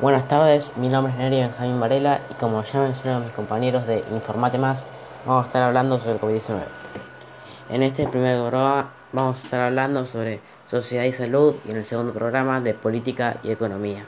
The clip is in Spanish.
Buenas tardes, mi nombre es Nery Benjamín Varela y como ya mencionaron mis compañeros de Informate Más, vamos a estar hablando sobre el COVID-19. En este primer programa vamos a estar hablando sobre sociedad y salud y en el segundo programa de política y economía.